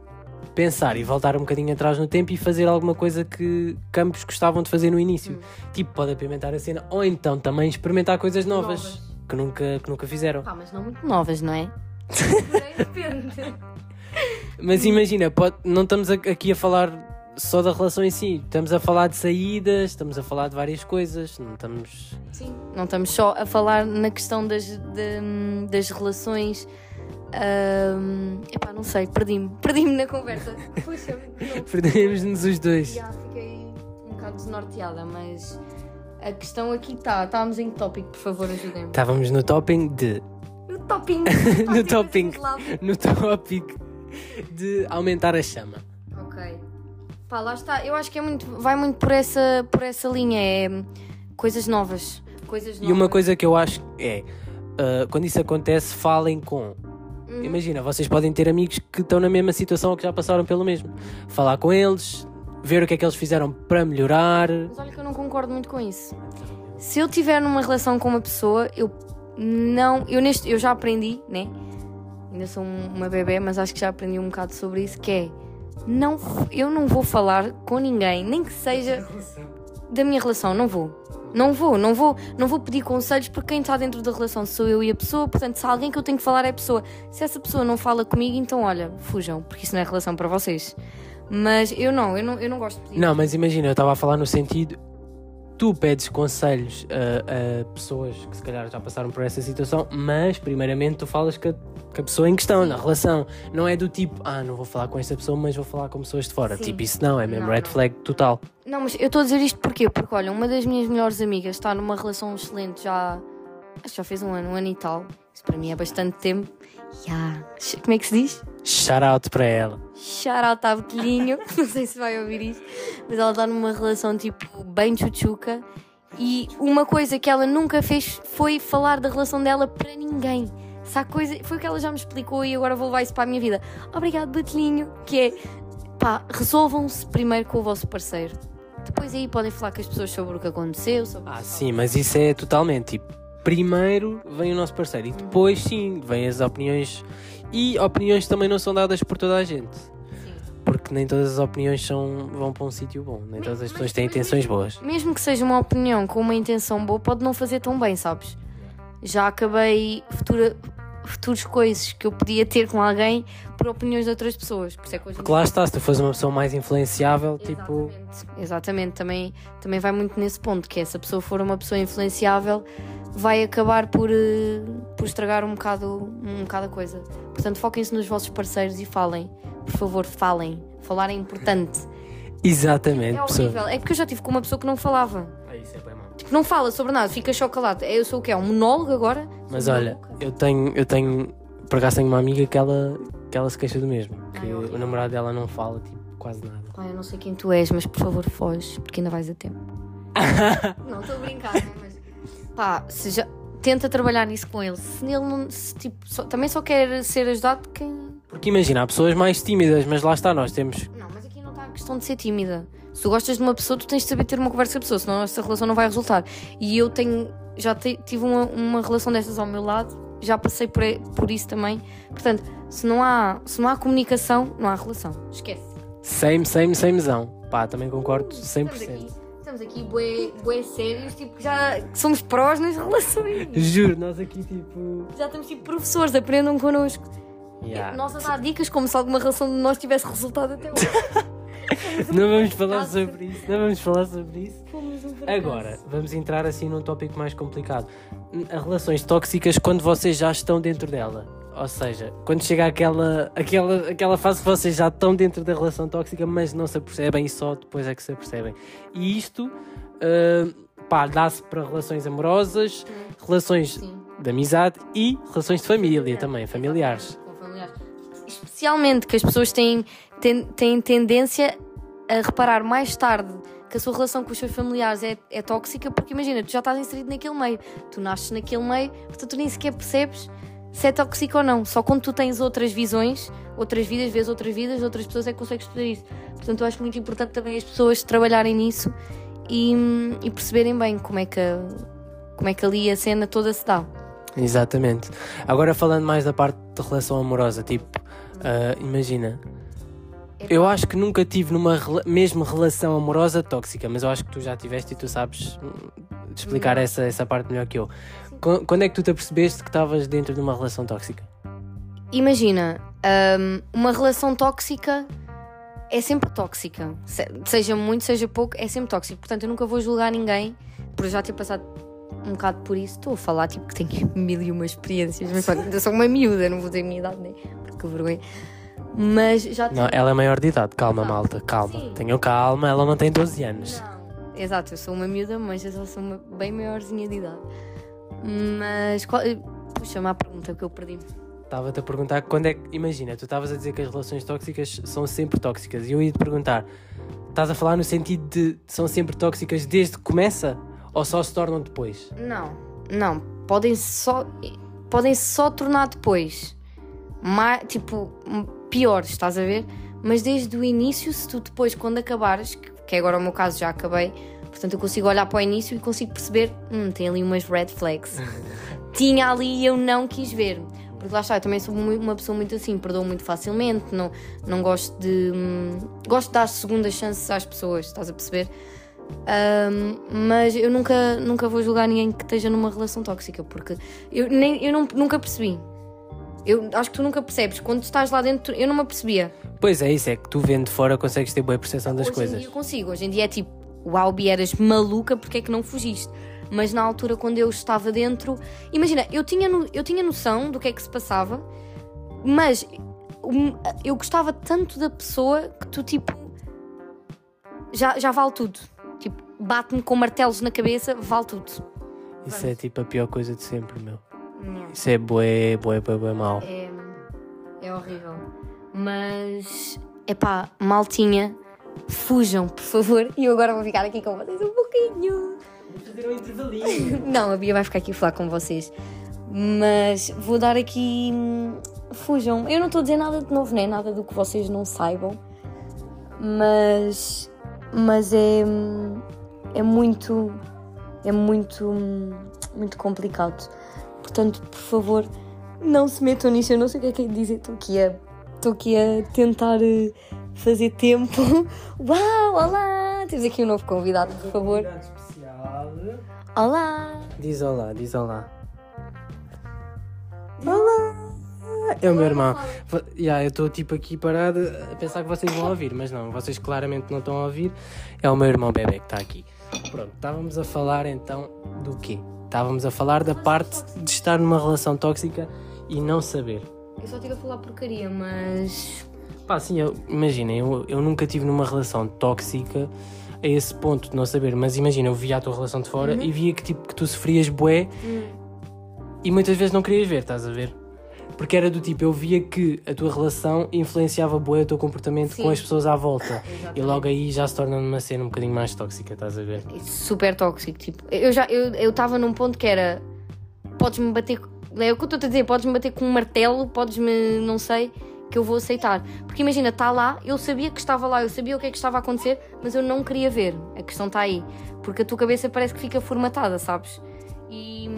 pensar e voltar um bocadinho atrás no tempo e fazer alguma coisa que ambos gostavam de fazer no início. Tipo, pode apimentar a cena. Ou então também experimentar coisas novas, Novas. Que, nunca, que nunca fizeram. Pá, mas não muito novas, não é? Depende. Mas imagina, pode- não estamos aqui a falar só da relação em si. Estamos a falar de saídas, estamos a falar de várias coisas. Não estamos. Sim. Não estamos só a falar na questão das, de- das relações. Ahm, epá, não sei, perdi-me. Perdi-me na conversa. Não Perdemos-nos os dois. Já fiquei um bocado desnorteada, mas a questão aqui está. Estávamos em que tópico, por favor, ajudem-me. Estávamos no topping de O topping. no topping. No tópico de aumentar a chama. Pá, lá está. Eu acho que é muito, vai muito por essa, por essa linha. É coisas novas. Coisas novas. E uma coisa que eu acho é, uh, quando isso acontece, falem com. Uhum. Imagina, vocês podem ter amigos que estão na mesma situação ou que já passaram pelo mesmo. Falar com eles, ver o que é que eles fizeram para melhorar. Mas olha que eu não concordo muito com isso. Se eu tiver numa relação com uma pessoa, eu não. Eu, neste, eu já aprendi, né? Ainda sou um- uma bebê, mas acho que já aprendi um bocado sobre isso, que é. Não, eu não vou falar com ninguém, nem que seja da minha relação, não vou. Não vou, não vou, não vou pedir conselhos porque quem está dentro da relação sou eu e a pessoa, portanto, se há alguém que eu tenho que falar é a pessoa. Se essa pessoa não fala comigo, então olha, fujam, porque isso não é relação para vocês. Mas eu não, eu não, eu não gosto de pedir. Não, mas imagina, eu estava a falar no sentido. Tu pedes conselhos a, a pessoas que se calhar já passaram por essa situação, mas primeiramente tu falas com a, com a pessoa em questão, na relação. Não é do tipo, ah, não vou falar com essa pessoa, mas vou falar com pessoas de fora. Sim. Tipo, isso não, é mesmo Não, red não. flag total. Não, mas eu estou a dizer isto porquê? Porque, olha, uma das minhas melhores amigas está numa relação excelente já. Acho que já fez um ano, um ano e tal. Isso para mim é bastante tempo. Ya. Como é que se diz? Shout out para ela. Shout out à Betelhinho. Não sei se vai ouvir isto. Mas ela está numa relação tipo bem chuchuca. E uma coisa que ela nunca fez foi falar da relação dela para ninguém. Há coisa, foi o que ela já me explicou e agora vou levar isso para a minha vida. Obrigado, Betelhinho. Que é, pá, resolvam-se primeiro com o vosso parceiro. Depois aí podem falar com as pessoas sobre o que aconteceu. Sobre Ah, sim, mas isso é totalmente tipo. Primeiro vem o nosso parceiro e depois sim vêm as opiniões. E opiniões também não são dadas por toda a gente. Sim. Porque nem todas as opiniões são, vão para um sítio bom. Nem todas as pessoas têm intenções boas. Mesmo que seja uma opinião com uma intenção boa, pode não fazer tão bem, sabes? Já acabei futura, futuros coisas que eu podia ter com alguém por opiniões de outras pessoas. Por isso é que hoje Porque lá está, se tu fores uma pessoa mais influenciável, tipo. Exatamente, Exatamente. Também, também vai muito nesse ponto, que é se a pessoa for uma pessoa influenciável, vai acabar por, eh, por estragar um bocado, um bocado a coisa. Portanto, foquem-se nos vossos parceiros e falem. Por favor, falem. Falar é importante. Exatamente, É pessoa. horrível. É porque eu já tive com uma pessoa que não falava. Ah, isso é bem. Tipo, não fala sobre nada, fica chocolate. Eu sou o quê? É Um monólogo agora? Mas olha, eu tenho, eu tenho, por acaso tenho uma amiga que ela, que ela se queixa do mesmo. Que Ai, horrível. o namorado dela não fala, tipo, quase nada. Ai, eu não sei quem tu és, mas por favor foge, porque ainda vais a tempo. não, estou a brincar, né? mas pá, se já... tenta trabalhar nisso com ele. Se ele não. Se, tipo, só- também só quer ser ajudado quem. Porque imagina, há pessoas mais tímidas, mas lá está, nós temos. Não, mas aqui não está a questão de ser tímida. Se tu gostas de uma pessoa, tu tens de saber ter uma conversa com a pessoa, senão essa relação não vai resultar. E eu tenho. Já te- tive uma, uma relação destas ao meu lado, já passei por, por isso também. Portanto, se não, há, se não há comunicação, não há relação. Esquece. Same, same, samezão. Pá, também concordo Estamos 100%. aqui, estamos aqui bué, bué sérios, tipo, já somos prós nas relações. Juro, nós aqui tipo. Já estamos tipo professores, aprendam connosco. Yeah. Nós a dar dicas como se alguma relação de nós tivesse resultado até hoje. Não vamos falar sobre isso, não vamos falar sobre isso. Agora, vamos entrar assim num tópico mais complicado. Relações tóxicas quando vocês já estão dentro dela. Ou seja, quando chega aquela, aquela, aquela fase que vocês já estão dentro da relação tóxica, mas não se apercebem e só depois é que se apercebem. E isto pá, dá-se para relações amorosas, relações Sim. de amizade e relações de família também, familiares. Especialmente que as pessoas têm, têm, têm tendência a reparar mais tarde que a sua relação com os seus familiares é, é tóxica, porque imagina, tu já estás inserido naquele meio, tu nasces naquele meio, portanto tu nem sequer percebes se é tóxico ou não. Só quando tu tens outras visões, outras vidas, vês outras vidas, outras pessoas é que consegues perceber isso. Portanto, eu acho muito importante também as pessoas trabalharem nisso e, e perceberem bem como é, que, como é que ali a cena toda se dá. Exatamente. Agora falando mais da parte de relação amorosa, tipo, ah, imagina, eu acho que nunca tive numa rela- mesmo relação amorosa tóxica, mas eu acho que tu já tiveste e tu sabes hum, explicar Não. essa, essa parte melhor que eu. Qu- Quando é que tu te apercebeste que estavas dentro de uma relação tóxica? Imagina, hum, uma relação tóxica é sempre tóxica. Se- Seja muito, seja pouco, é sempre tóxico. Portanto, eu nunca vou julgar ninguém por já ter passado um bocado por isso. Estou a falar tipo que tenho mil e uma experiências, mas pronto, ainda sou uma miúda, não vou ter a minha idade, né? Porque vergonha. Mas já Não, ela é maior de idade, calma, malta, calma. Sim. Tenham calma, ela não tem 12 anos. Não. Exato, eu sou uma miúda, mas eu só sou uma bem maiorzinha de idade. Mas qual- Puxa-me a pergunta que eu perdi. Estava-te a perguntar quando é que. Imagina, tu estavas a dizer que as relações tóxicas são sempre tóxicas. E eu ia te perguntar: estás a falar no sentido de são sempre tóxicas desde que começa? Ou só se tornam depois? Não, não. Podem só. Podem só tornar depois. Mais, tipo, piores, estás a ver? Mas desde o início, se tu depois, quando acabares, que agora é o meu caso já acabei, portanto eu consigo olhar para o início e consigo perceber, hum, tem ali umas red flags. Tinha ali e eu não quis ver. Porque lá está, eu também sou uma pessoa muito assim, perdoo muito facilmente, não, não gosto de. Hum, gosto de dar segundas chances às pessoas, estás a perceber? Um, mas eu nunca, nunca vou julgar ninguém que esteja numa relação tóxica, porque eu, nem, eu não, nunca percebi. Eu acho que tu nunca percebes. Quando estás lá dentro, eu não me apercebia. Pois é, isso é que tu vendo de fora consegues ter boa percepção das Hoje coisas. Hoje em dia eu consigo. Hoje em dia é tipo, uau, Bi, eras maluca, porque é que não fugiste? mas na altura quando eu estava dentro, imagina, eu tinha, no, eu tinha noção do que é que se passava, mas eu gostava tanto da pessoa que tu tipo já, já vale tudo. Tipo, bate-me com martelos na cabeça, vale tudo. Isso Vamos. é tipo a pior coisa de sempre, meu. Não. Isso é bué, bué, bué, bué mal. É, é horrível. Mas, é pá, maltinha, fujam, por favor. E eu agora vou ficar aqui com vocês um pouquinho fazer um intervalinho. Não, a Bia vai ficar aqui a falar com vocês. Mas vou dar aqui. Fujam. Eu não estou a dizer nada de novo, nem nada do que vocês não saibam. Mas. Mas é. É muito. É muito. Muito complicado. Portanto, por favor, não se metam nisso. Eu não sei o que é que é dizer. Estou aqui a. Estou aqui a tentar eh, fazer tempo. Uau, olá! Temos aqui um novo convidado, por favor. Olá! Diz olá, diz olá. Olá! É o meu irmão. Yeah, eu estou tipo aqui parada a pensar que vocês vão ouvir, mas não, vocês claramente não estão a ouvir. É o meu irmão bebê que está aqui. Pronto, estávamos a falar então do quê? Estávamos a falar da parte de estar numa relação tóxica e não saber. Eu só estive a falar porcaria, mas. Pá, sim, imaginem, eu, eu nunca tive numa relação tóxica a esse ponto de não saber, mas imagina, eu via a tua relação de fora uhum. e via que, tipo, que tu sofrias bué uhum. e muitas vezes não querias ver, estás a ver? Porque era do tipo, eu via que a tua relação influenciava bué o teu comportamento Sim. com as pessoas à volta. e logo aí já se torna uma cena um bocadinho mais tóxica, estás a ver? Super tóxico, tipo, eu já eu estava num ponto que era podes-me bater, é o que eu estou a dizer, podes-me bater com um martelo, podes-me, não sei, que eu vou aceitar. Porque imagina, está lá, eu sabia que estava lá, eu sabia o que é que estava a acontecer, mas eu não queria ver. A questão está aí. Porque a tua cabeça parece que fica formatada, sabes? E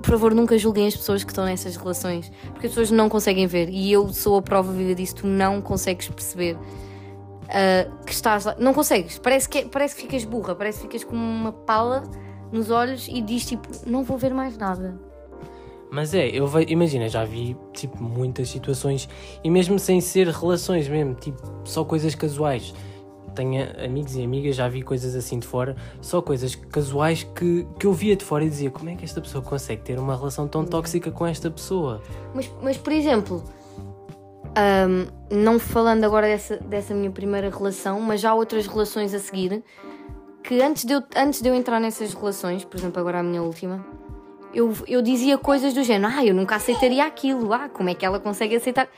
por favor, nunca julguem as pessoas que estão nessas relações, porque as pessoas não conseguem ver. E eu sou a prova viva disso, tu não consegues perceber. Uh, que estás lá, não consegues, parece que, parece que ficas burra, parece que ficas com uma pala nos olhos e diz tipo, não vou ver mais nada. Mas é, eu imagina, já vi tipo muitas situações e mesmo sem ser relações mesmo, tipo, só coisas casuais. Tenho amigos e amigas, já vi coisas assim de fora, só coisas casuais que, que eu via de fora e dizia como é que esta pessoa consegue ter uma relação tão tóxica com esta pessoa? Mas, mas por exemplo, um, não falando agora dessa, dessa minha primeira relação, mas já outras relações a seguir, que antes de eu, antes de eu entrar nessas relações, por exemplo, agora a minha última, eu, eu dizia coisas do género, ah, eu nunca aceitaria aquilo, ah, como é que ela consegue aceitar?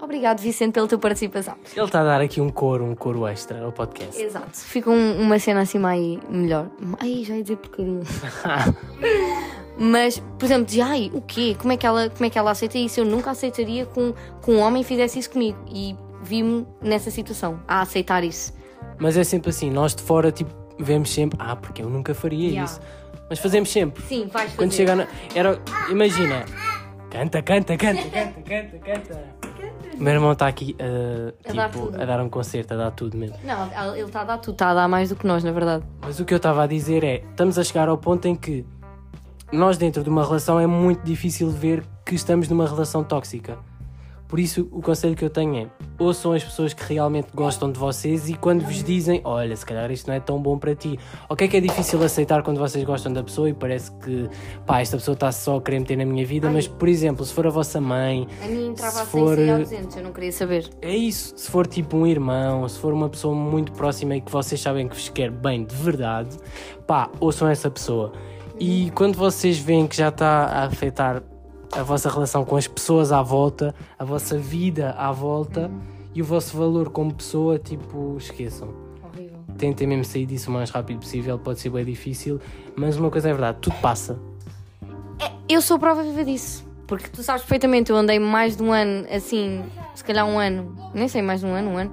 Obrigado, Vicente, pela tua participação. Ele está a dar aqui um coro, um coro extra ao podcast. Exato, fica um, uma cena assim mais melhor. Ai, já ia dizer porcaria. Mas, por exemplo, dizia, ai, o quê? Como é, que ela, como é que ela aceita isso? Eu nunca aceitaria que um, um homem fizesse isso comigo. E vi-me nessa situação, a aceitar isso. Mas é sempre assim, nós de fora, tipo, vemos sempre, ah, porque eu nunca faria yeah. isso. Mas fazemos sempre. Sim, vais fazer. Quando chega na... Era... Imagina. Canta, canta, canta, canta, canta, canta. O meu irmão está aqui uh, a, tipo, dar a dar um concerto, a dar tudo mesmo. Não, ele está a dar tudo, está a dar mais do que nós, na verdade. Mas o que eu estava a dizer é: estamos a chegar ao ponto em que nós, dentro de uma relação, é muito difícil ver que estamos numa relação tóxica. Por isso, o conselho que eu tenho é: ouçam as pessoas que realmente gostam de vocês e quando vos dizem, olha, se calhar isto não é tão bom para ti. Ok, é que é difícil aceitar quando vocês gostam da pessoa e parece que, pá, esta pessoa está só a querer meter na minha vida, Ai. mas, por exemplo, se for a vossa mãe. A mim entrava se for, sem ausentes, eu não queria saber. É isso, se for tipo um irmão, se for uma pessoa muito próxima e que vocês sabem que vos quer bem de verdade, pá, ouçam essa pessoa. E quando vocês veem que já está a afetar a vossa relação com as pessoas à volta, a vossa vida à volta e o vosso valor como pessoa, tipo, esqueçam. Horrível. Tentem mesmo sair disso o mais rápido possível, pode ser bem difícil, mas uma coisa é verdade, tudo passa. Eu sou prova viva disso. Porque tu sabes perfeitamente, eu andei mais de um ano, assim, se calhar um ano, nem sei, mais de um ano, um ano,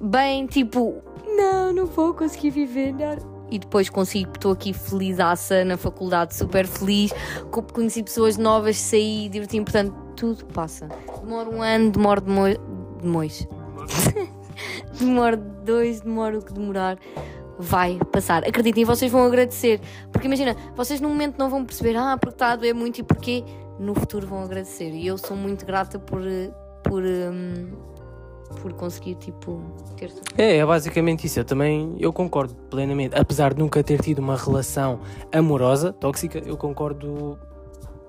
bem tipo, não, não vou conseguir viver. Não. E depois consigo, estou aqui felizaça na faculdade, super feliz, co- conheci pessoas novas, saí, diverti-me, portanto, tudo passa. Demora um ano, demora demo- demais. demora dois, demora o que demorar vai passar. Acreditem, vocês vão agradecer. Porque imagina, vocês no momento não vão perceber, ah, porque está a doer muito e porquê. No futuro vão agradecer. E eu sou muito grata por, eh, por, hum, por conseguir, tipo, ter sucesso. É, é basicamente isso. Eu também eu concordo plenamente. Apesar de nunca ter tido uma relação amorosa, tóxica, eu concordo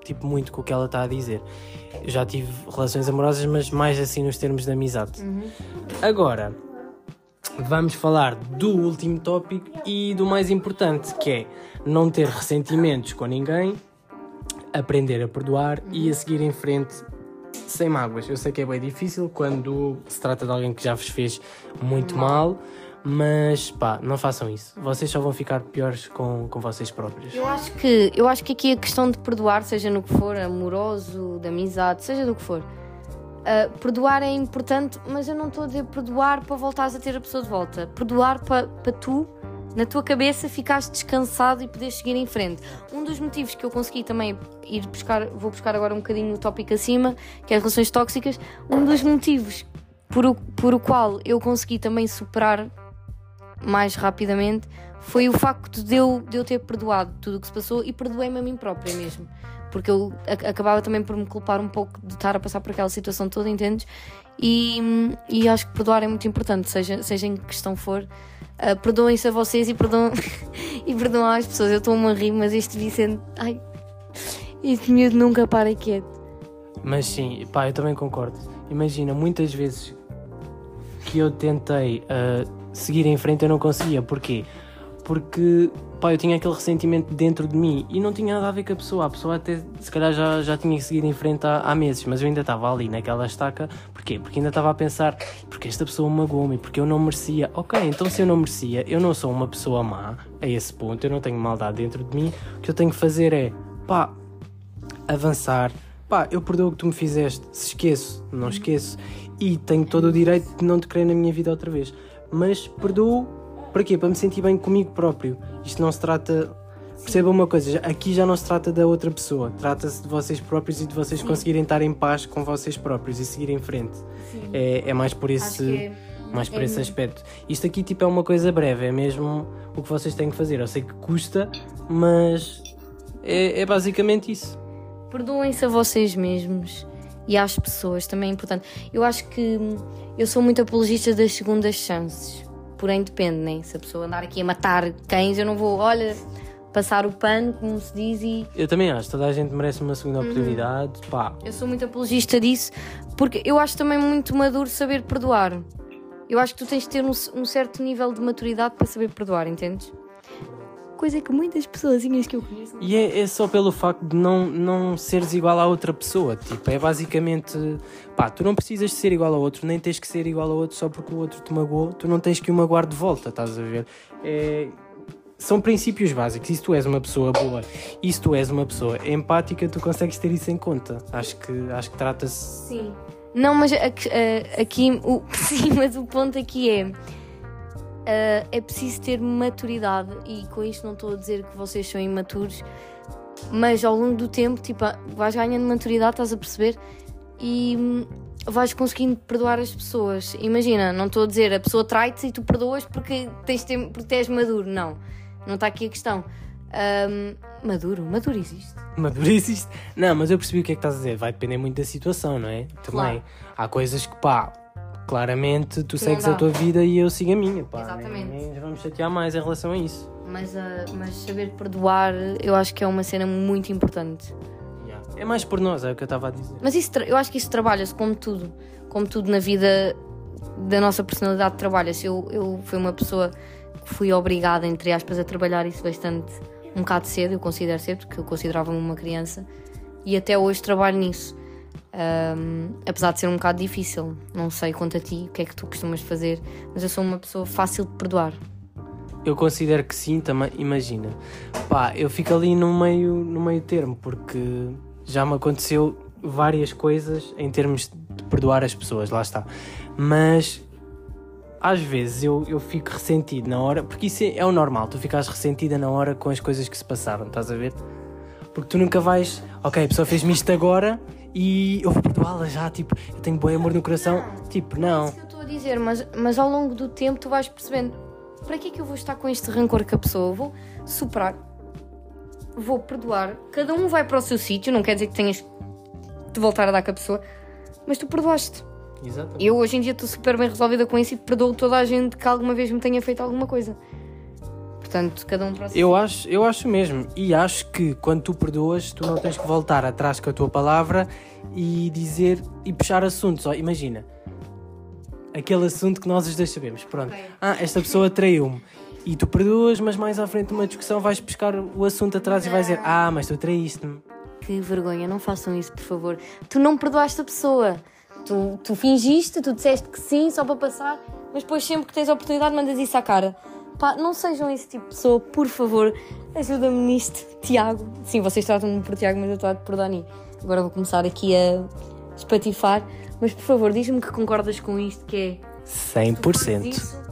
tipo, muito com o que ela está a dizer. Eu já tive relações amorosas, mas mais assim nos termos de amizade. Agora, vamos falar do último tópico e do mais importante, que é não ter ressentimentos com ninguém, aprender a perdoar e a seguir em frente sem mágoas. Eu sei que é bem difícil quando se trata de alguém que já vos fez muito mal, mas pá, não façam isso. Vocês só vão ficar piores com, com vocês próprios. Eu acho que eu acho que aqui a questão de perdoar, seja no que for, amoroso, de amizade, seja do que for, ah, perdoar é importante, mas eu não estou a dizer perdoar para voltares a ter a pessoa de volta. Perdoar para, para tu, na tua cabeça, ficares descansado e poderes seguir em frente. Um dos motivos que eu consegui também ir buscar, vou buscar agora um bocadinho o tópico acima, que é as relações tóxicas, um dos motivos por o, por o qual eu consegui também superar mais rapidamente foi o facto de eu, de eu ter perdoado tudo o que se passou e perdoei-me a mim própria mesmo. Porque eu acabava também por me culpar um pouco de estar a passar por aquela situação toda, entendes? E, e acho que perdoar é muito importante, seja, seja em que questão for. Ah, Perdoem-se a vocês e perdoam, e perdoam às pessoas. Eu estou-me a rir, mas este Vicente. Ai, este miúdo nunca para quieto. Mas sim, pá, eu também concordo. Imagina, muitas vezes que eu tentei ah, seguir em frente eu não conseguia. Porquê? Porque pá, eu tinha aquele ressentimento dentro de mim e não tinha nada a ver com a pessoa. A pessoa até se calhar já, já tinha seguido em frente há, há meses, mas eu ainda estava ali naquela estaca. Porquê? Porque ainda estava a pensar, porque esta pessoa magoou-me, porque eu não merecia. Ok, então se eu não merecia, eu não sou uma pessoa má a esse ponto, eu não tenho maldade dentro de mim. O que eu tenho que fazer é, pá, avançar. Pá, eu perdoo o que tu me fizeste. Se esqueço, não esqueço. E tenho todo o direito de não te querer na minha vida outra vez. Mas perdoo para quê? Para me sentir bem comigo próprio. Isto não se trata. Perceba uma coisa, aqui já não se trata da outra pessoa, trata-se de vocês próprios e de vocês conseguirem estar em paz com vocês próprios e seguir em frente. É, é mais por esse, mais por é esse aspecto. Isto aqui tipo é uma coisa breve, é mesmo o que vocês têm que fazer. Eu sei que custa, mas é, é basicamente isso. Perdoem-se a vocês mesmos e às pessoas, também é importante. Eu acho que hum, eu sou muito apologista das segundas chances, porém depende, né? Se a pessoa andar aqui a matar cães, eu não vou, olha, passar o pano, como se diz, e Eu também acho, toda a gente merece uma segunda Uhum. oportunidade. Pá, eu sou muito apologista disso, porque eu acho também muito maduro saber perdoar. Eu acho que tu tens de ter um, um certo nível de maturidade para saber perdoar, entendes? Coisa que muitas pessoazinhas que eu conheço. E é, é só pelo facto de não, não seres igual à outra pessoa. Tipo, é basicamente. Pá, tu não precisas de ser igual ao outro, nem tens que ser igual ao outro só porque o outro te magoou. Tu não tens que o magoar de volta, estás a ver? É, são princípios básicos. E se tu és uma pessoa boa e se tu és uma pessoa empática, tu consegues ter isso em conta. Acho que, acho que trata-se. Sim. Não, mas aqui, aqui o, sim, mas o ponto aqui é eh, é preciso ter maturidade e com isto não estou a dizer que vocês são imaturos, mas ao longo do tempo, tipo, vais ganhando maturidade, estás a perceber? E hum, vais conseguindo perdoar as pessoas. Imagina, não estou a dizer a pessoa trai-te e tu perdoas porque tens porque és maduro. Não, não está aqui a questão. Ahm, maduro, maduro existe. Maduro existe. Não, mas eu percebi o que é que estás a dizer. Vai depender muito da situação, não é? Também. Claro. Há coisas que, pá, claramente tu não segues a tua vida e eu sigo a minha, pá. Exatamente. Nem, nem vamos chatear mais em relação a isso. Mas, ah, mas saber perdoar, eu acho que é uma cena muito importante. Yeah. É mais por nós, é o que eu estava a dizer. Mas isso, eu acho que isso trabalha-se como tudo, como tudo na vida da nossa personalidade trabalha-se. Eu, eu fui uma pessoa que fui obrigada, entre aspas, a trabalhar isso bastante um bocado cedo, eu considero cedo, porque eu considerava-me uma criança. e até hoje trabalho nisso. Um, apesar de ser um bocado difícil, não sei quanto a ti, o que é que tu costumas fazer, mas eu sou uma pessoa fácil de perdoar. Eu considero que sim, também, imagina. Pá, eu fico ali no meio, no meio termo, porque já me aconteceu várias coisas em termos de perdoar as pessoas, lá está. Mas às vezes eu, eu fico ressentido na hora, porque isso é, é o normal, tu ficas ressentida na hora com as coisas que se passaram, estás a ver? Porque tu nunca vais, ok, a pessoa fez-me isto agora e eu vou perdoá-la já, tipo, eu tenho bom amor no coração. Tipo, não. É isso que eu estou a dizer, mas, mas ao longo do tempo tu vais percebendo para que é que eu vou estar com este rancor com a pessoa? Eu vou superar, vou perdoar, cada um vai para o seu sítio, não quer dizer que tenhas de voltar a dar com a pessoa, mas tu perdoaste. Exatamente. Eu hoje em dia estou super bem resolvida com isso e perdoo toda a gente que alguma vez me tenha feito alguma coisa. Portanto, cada um para seu Eu acho, eu acho mesmo. E acho que quando tu perdoas, tu não tens que voltar atrás com a tua palavra e dizer e puxar assuntos. Imagina, aquele assunto que nós os dois sabemos. Pronto. Ok. Ah, esta pessoa traiu-me. E tu perdoas, mas mais à frente numa discussão vais buscar o assunto atrás e vais dizer: Ah, mas tu traíste-me. Que vergonha, não façam isso, por favor. Tu não perdoaste a pessoa. Tu, tu fingiste, tu disseste que sim, só para passar, mas depois sempre que tens a oportunidade mandas isso à cara. Pá, não sejam esse tipo de pessoa, por favor. Ajuda-me nisto, Tiago. Sim, vocês tratam-me por Tiago, mas eu estou por Dani. Agora vou começar aqui a espatifar. Mas por favor, diz-me que concordas com isto, que é... tu fazes 100%.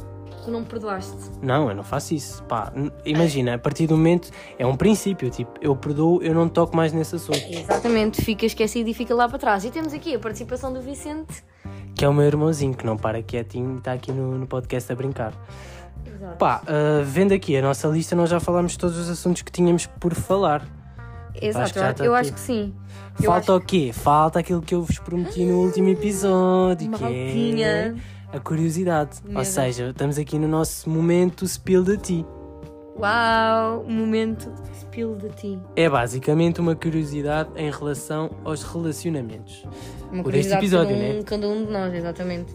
Tu não perdoaste. Não, eu não faço isso. Pá, imagina, a partir do momento é um princípio. Tipo, eu perdoo, eu não toco mais nesse assunto. Exatamente, fica esquecido e fica lá para trás. E temos aqui a participação do Vicente. Que é o meu irmãozinho que não para quietinho e está aqui no, no podcast a brincar. Exato. Pá, ah, vendo aqui a nossa lista, nós já falámos todos os assuntos que tínhamos por falar. Exato, acho eu, tudo. acho que sim. Falta o quê? Falta aquilo que eu vos prometi no último episódio, que é Maltinha. A curiosidade. Ou Mesmo. seja, estamos aqui no nosso momento spill de ti. Uau, um momento spill de ti. É basicamente uma curiosidade em relação aos relacionamentos. Uma Por este curiosidade de episódio, cada um, né? cada um de nós, exatamente.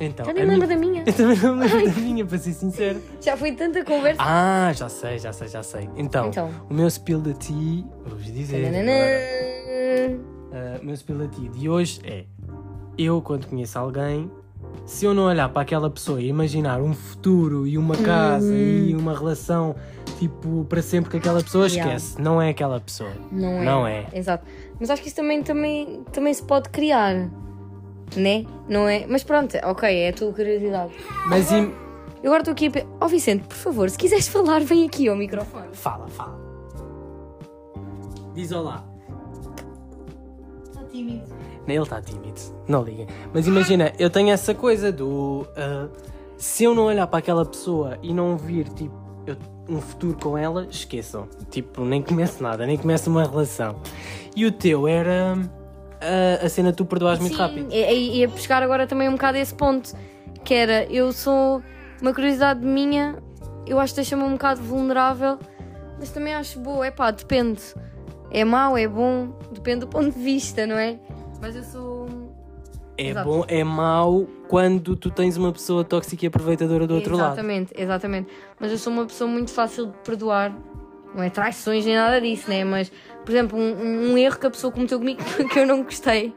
Então, Já a nem lembro minha- da minha. Eu também não lembro da minha, para ser sincero. Já foi tanta conversa. Ah, já sei, já sei, já sei. Então, Então. o meu spill de ti, vou-vos dizer. agora. Tananã. Uh, o meu spill de ti de hoje é: eu, quando conheço alguém, se eu não olhar para aquela pessoa e imaginar um futuro e uma casa e uma relação tipo para sempre com aquela pessoa, Yeah. esquece. Não é aquela pessoa. Não é. Não é. Exato. Mas acho que isso também, também, também se pode criar. Né? Não é? Mas pronto, ok, é a tua curiosidade. Mas im- Eu agora estou aqui a. pe- Ó Vicente, por favor, se quiseres falar, vem aqui ao microfone. fala, fala. Diz olá. Está tímido. Ele está tímido, não liguem. Mas imagina, eu tenho essa coisa do. ah, se eu não olhar para aquela pessoa e não vir, tipo, eu- um futuro com ela, esqueçam. Tipo, nem começo nada, nem começo uma relação. E o teu era. ah, a cena tu perdoares muito rápido. E, ia buscar agora também um bocado esse ponto, que era, eu sou uma curiosidade minha, eu acho que deixa-me um bocado vulnerável, mas também acho boa, é pá, depende. É mau, é bom, depende do ponto de vista, não é? Mas eu sou. É Exato. bom, é mau quando tu tens uma pessoa tóxica e aproveitadora do outro lado. exatamente, exatamente. Mas eu sou uma pessoa muito fácil de perdoar. Não é traições nem nada disso, né? Mas, por exemplo, um, um erro que a pessoa cometeu comigo que eu não gostei.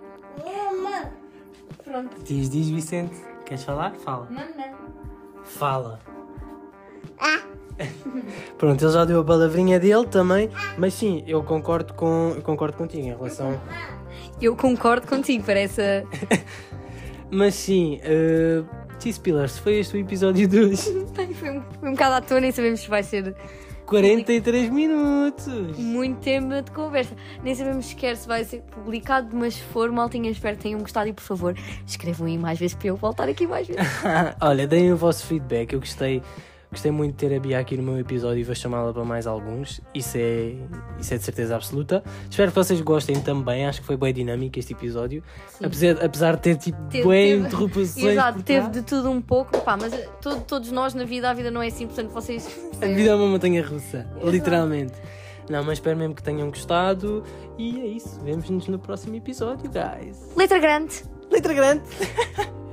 Pronto. Diz, diz, Vicente. Queres falar? Fala. Não. Fala. Pronto, ele já deu a palavrinha dele também, mas sim, eu concordo com eu concordo contigo em relação. Eu concordo contigo, parece. a- Mas sim, uh, Cheese Pillars, foi este o episódio de hoje. Bem, Foi um, foi um bocado à toa, nem sabemos se vai ser 43 minutos. muito tema de conversa. Nem sabemos sequer se vai ser publicado, mas se for, maltinha, espero que tenham gostado e por favor, escrevam aí mais vezes para eu voltar aqui mais vezes. Olha, deem o vosso feedback, eu gostei. Gostei muito de ter a Bia aqui no meu episódio e vou chamá-la para mais alguns. Isso é, isso é de certeza absoluta. Espero que vocês gostem também. Acho que foi bem dinâmico este episódio. Apesar, apesar de ter tipo Teve- bem teve- interrupções. Exato, teve de tudo um pouco, pá, mas todo- todos nós na vida, a vida não é assim, portanto vocês. A vida é uma montanha russa, literalmente. Não, mas espero mesmo que tenham gostado. E é isso. Vemo-nos no próximo episódio, guys. Letra grande! Letra grande!